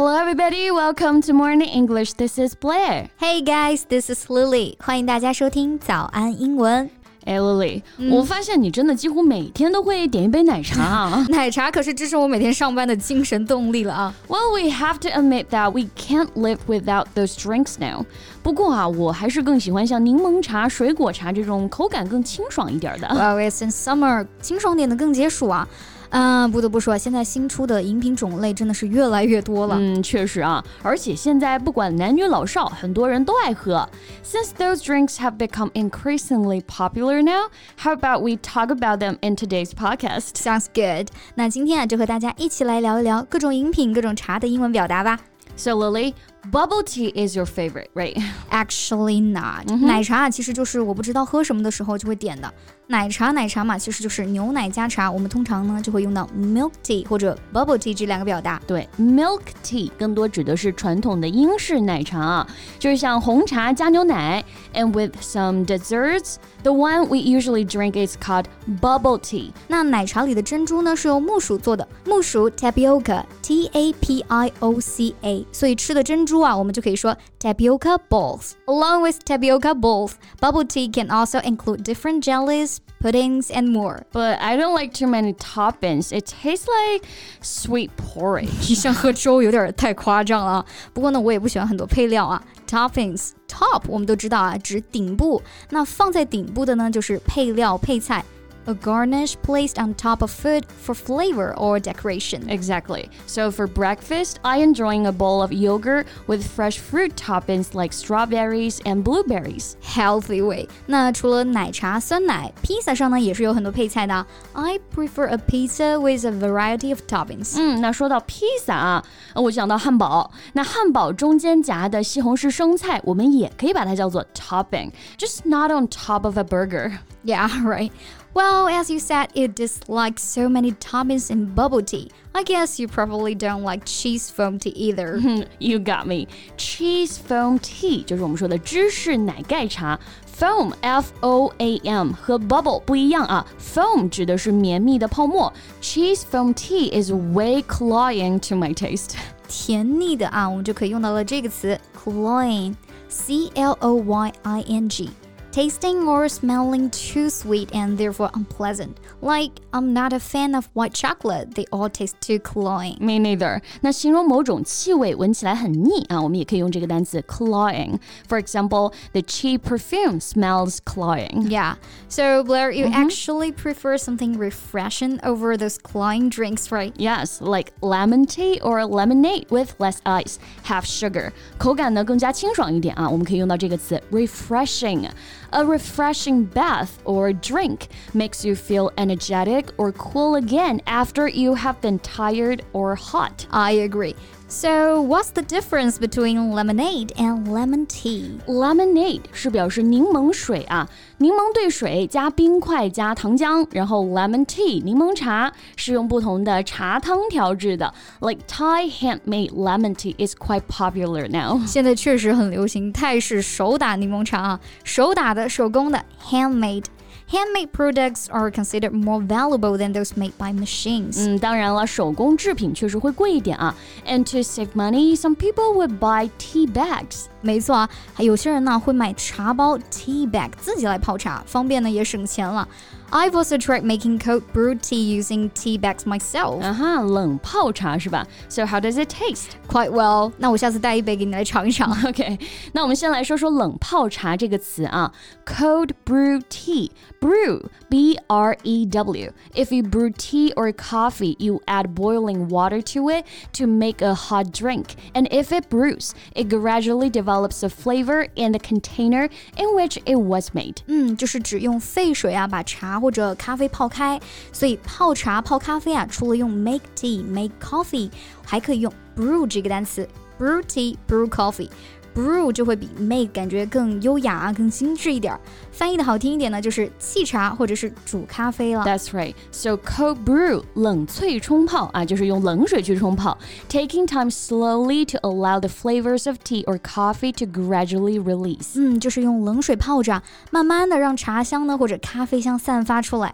Hello, everybody. Welcome to Morning English. This is Blair. Hey guys, this is Lily. 欢迎大家收听早安英文。哎，Lily，、我发现你真的几乎每天都会点一杯奶茶啊。奶茶可是支持我每天上班的精神动力了啊。 well, we have to admit that we can't live without those drinks now. 不过啊，我还是更喜欢像柠檬茶、水果茶这种口感更清爽一点的。 Well, it's in summer，清爽点的更解暑啊。 嗯、不得不说，现在新出的饮品种类真的是越来越多了。嗯，确实啊，而且现在不管男女老少，很多人都爱喝。Since those drinks have become increasingly popular now, how about we talk about them in today's podcast? Sounds good。那今天啊，就和大家一起来聊一聊各种饮品、各种茶的英文表达吧。 So Lily, bubble tea is your favorite, right? Actually not，、奶茶啊，其实就是我不知道喝什么的时候就会点的。奶茶，奶茶嘛，其实就是牛奶加茶。我们通常呢就会用到 milk tea 或者 bubble tea 这两个表达。对，milk tea 更多指的是传统的英式奶茶啊，就是像红茶加牛奶，and with some desserts. The one we usually drink is called bubble tea. 那奶茶里的珍珠呢是由木薯做的，木薯 tapioca，T A P I O C A，所以吃的珍珠 啊，我们就可以说 tapioca balls。Along with tapioca balls, bubble tea can also include different jellies, puddings, and more. But I don't like too many toppings. It tastes like sweet porridge. 像喝粥有点太夸张了啊，不过呢，我也不喜欢很多配料啊。Toppings top 我们都知道啊，指顶部，那放在顶部的呢就是配料配菜。 A garnish placed on top of food for flavor or decoration. Exactly. So for breakfast, I enjoying a bowl of yogurt with fresh fruit toppings like strawberries and blueberries. healthy way。那除了奶茶、酸奶，披萨上呢也是有很多配菜的啊。I prefer a pizza with a variety of toppings。嗯，那说到披萨啊，呃我想到汉堡。那汉堡中间夹的西红柿生菜，我们也可以把它叫做 topping，just not on top of a burger. Yeah, right. Well, as you said, you dislike so many toppings in bubble tea. I guess you probably don't like cheese foam tea either. You got me. Cheese foam tea 就是我们说的芝士奶盖茶。Foam, F O A M 和 bubble 不一样啊。Foam 指的是绵密的泡沫，cheese foam tea is way cloying to my taste. 甜腻的啊，我们就可以用到了这个词 cloying，C L O Y I N G。 Tasting or smelling too sweet and therefore unpleasant. Like, I'm not a fan of white chocolate, they all taste too cloying. Me neither. 那形容某种气味闻起来很腻啊，我们也可以用这个单词 cloying. For example, the cheap perfume smells cloying. Yeah. So, Blair, you actually prefer something refreshing over those cloying drinks, right? Yes, like lemon tea or lemonade with less ice, half sugar. 口感呢更加清爽一点啊，我们可以用到这个词 refreshing. A refreshing bath or drink makes you feel energetic or cool again after you have been tired or hot. I agree. So, what's the difference between lemonade and lemon tea? Lemonade 是表示柠檬水啊，柠檬兑水加冰块加糖浆，然后 lemon tea 柠檬茶是用不同的茶汤调制的。Like Thai handmade lemon tea is quite popular now. 现在确实很流行泰式手打柠檬茶啊，手打的、手工的 handmade。 Handmade products are considered more valuable than those made by machines. 嗯，当然了，手工制品确实会贵一点啊。And to save money, some people would buy tea bags. 没错啊，还有些人呢会买茶包 tea bag 自己来泡茶，方便呢也省钱了。I've also tried making cold brew tea using tea bags myself. 啊哈，冷泡茶是吧？So how does it taste? Quite well. 那我下次带一杯给你来尝一尝。 OK，那我们先来说说冷泡茶这个词啊，cold brew tea。Brew, B R E W. If you brew tea or coffee, you add boiling water to it to make a hot drink. And if it brews, it gradually develops a flavor in the container in which it was made. 嗯，就是指用沸水啊把茶或者咖啡泡开，所以泡茶、泡咖啡啊，除了用 make tea、make coffee，还可以用 brew 这个单词，brew tea、brew coffee。 Brew 就会比 make 感觉更优雅啊，更精致一点儿。翻译的好听一点呢，就是沏茶或者是煮咖啡了。That's right. So cold brew 冷萃冲泡啊，就是用冷水去冲泡，taking time slowly to allow the flavors of tea or coffee to gradually release. 嗯，就是用冷水泡着，慢慢的让茶香呢或者咖啡香散发出来。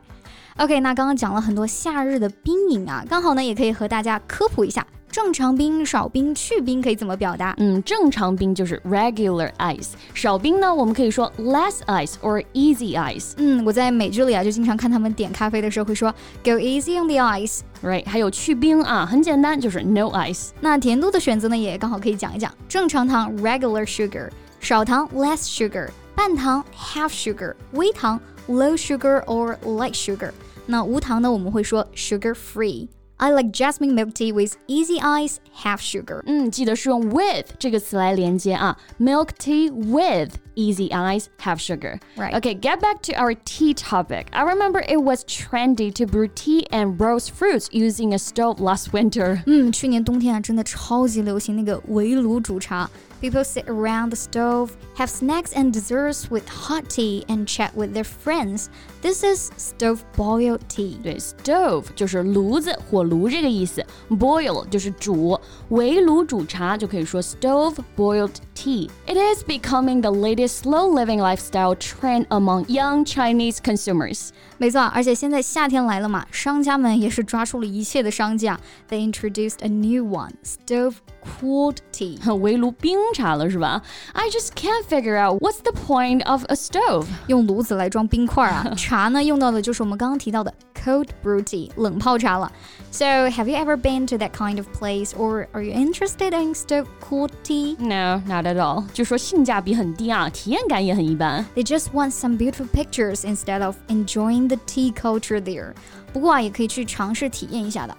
OK，那刚刚讲了很多夏日的冰饮啊，刚好呢也可以和大家科普一下正常冰、少冰、去兵可以怎么表达？嗯，正常兵就是 regular ice，少兵呢，我们可以说 less ice or easy ice。嗯，我在美剧里啊，就经常看他们点咖啡的时候会说 go easy on the ice。Right，还有去冰啊，很简单，就是 no ice。那甜度的选择呢，也刚好可以讲一讲，正常糖 regular sugar，少糖 less sugar，半糖 half sugar，微糖 low sugar or light sugar。那无糖呢，我们会说 sugar free。I like jasmine milk tea with easy ice, half sugar. 嗯，记得是用 with 这个词来连接啊。Milk tea with easy ice, half sugar. Right. Okay, get back to our tea topic. I remember it was trendy to brew tea and roast fruits using a stove last winter. 嗯，去年冬天啊，真的超级流行那个围炉煮茶。People sit around the stove, have snacks and desserts with hot tea, and chat with their friends. This is stove boiled tea. 对，stove 就是炉子、火 炉这个意思，boil 就是煮，围炉煮茶就可以说 stove boiled tea. It is becoming the latest slow living lifestyle trend among young Chinese consumers. 没错，而且现在夏天来了嘛，商家们也是抓住了一切的商机啊。They introduced a new one, stove cooled tea. 围炉冰茶了是吧？I just can't figure out what's the point of a stove. 用炉子来装冰块啊，茶呢用到的就是我们刚刚提到的 cold brew tea 冷泡茶了。So have you ever been to that kind of place, or are you interested in stove cooled tea? No, not at all. 就说性价比很低啊，体验感也很一般。 They just want some beautiful pictures instead of enjoying the tea culture there. 不过啊，也可以去尝试体验一下的。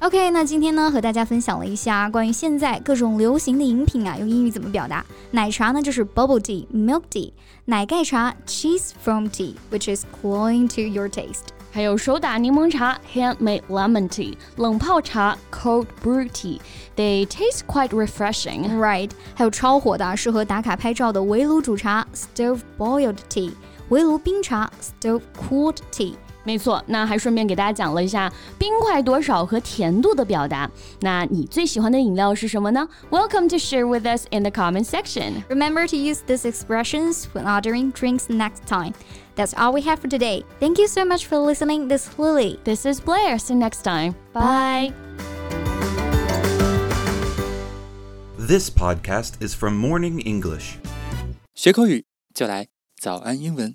OK，那今天呢和大家分享了一下关于现在各种流行的饮品啊，用英语怎么表达。奶茶呢就是 bubble tea、milk tea；奶盖茶 cheese foam tea，which is cloying to your taste。 还有手打柠檬茶 （handmade lemon tea）、冷泡茶 （cold brew tea）。They taste quite refreshing. Right，还有超火的啊适合打卡拍照的围炉煮茶 stove boiled tea，围炉冰茶 stove cooled tea。 没错，那还顺便给大家讲了一下冰块多少和甜度的表达。那你最喜欢的饮料是什么呢？Welcome to share with us in the comment section. Remember to use these expressions when ordering drinks next time. That's all we have for today. Thank you so much for listening. This is Lily. This is Blair. See you next time. Bye. This podcast is from Morning English. 学口语就来早安英文。